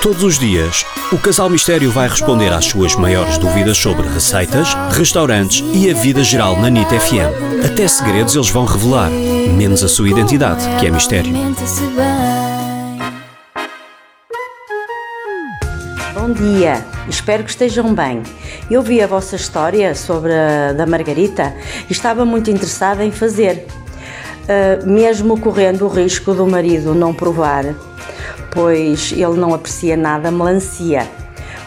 Todos os dias, o Casal Mistério vai responder às suas maiores dúvidas sobre receitas, restaurantes e a vida geral na NIT FM. Até segredos eles vão revelar, menos a sua identidade, que é mistério. Bom dia, espero que estejam bem. Eu vi a vossa história sobre a da Margarita e estava muito interessada em fazer, uh, mesmo correndo o risco do marido não provar pois ele não aprecia nada melancia.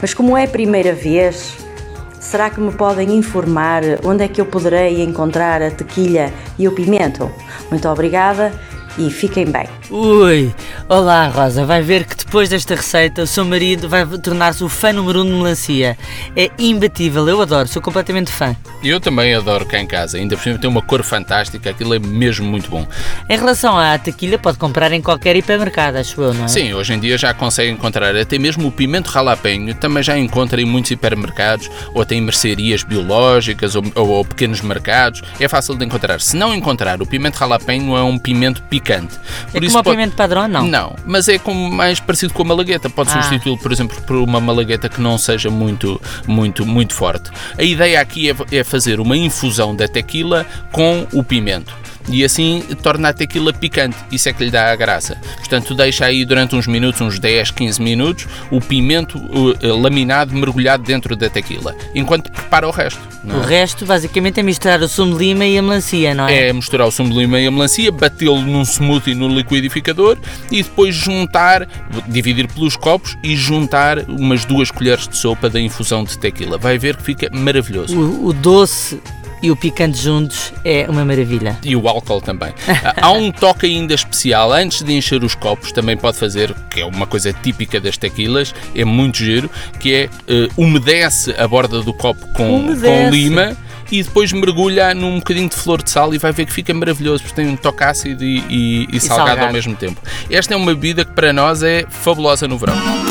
Mas como é a primeira vez, será que me podem informar onde é que eu poderei encontrar a tequilha e o pimento? Muito obrigada e fiquem bem. Ui, olá Rosa, vai ver que depois desta receita o seu marido vai tornar-se o fã número um de melancia. É imbatível, eu adoro, sou completamente fã. Eu também adoro cá em casa, ainda por cima tem uma cor fantástica, aquilo é mesmo muito bom. Em relação à tequila, pode comprar em qualquer hipermercado, acho eu, não é? Sim, hoje em dia já consegue encontrar, até mesmo o pimento ralapenho também já encontra em muitos hipermercados, ou até em mercearias biológicas ou, ou, ou pequenos mercados, é fácil de encontrar. Se não encontrar, o pimento ralapenho é um pimento picante. Por é como pode... o pimento padrão, não? Não, mas é como mais parecido com a malagueta. Pode ah. substituí-lo, por exemplo, por uma malagueta que não seja muito, muito, muito forte. A ideia aqui é, é fazer uma infusão da tequila com o pimento e assim torna a tequila picante. Isso é que lhe dá a graça. Portanto, deixa aí durante uns minutos, uns 10, 15 minutos, o pimento uh, laminado mergulhado dentro da tequila, enquanto prepara o resto. É? O resto, basicamente, é misturar o sumo de lima e a melancia, não é? É misturar o sumo de lima e a melancia, batê-lo num smoothie no liquidificador e depois juntar, dividir pelos copos e juntar umas duas colheres de sopa da infusão de tequila. Vai ver que fica maravilhoso. o, o doce e o picante juntos é uma maravilha. E o álcool também. Há um toque ainda especial antes de encher os copos, também pode fazer, que é uma coisa típica das tequilas, é muito giro, que é uh, umedece a borda do copo com, com lima e depois mergulha num bocadinho de flor de sal e vai ver que fica maravilhoso, porque tem um toque ácido e, e, e, e salgado, salgado ao mesmo tempo. Esta é uma bebida que para nós é fabulosa no verão.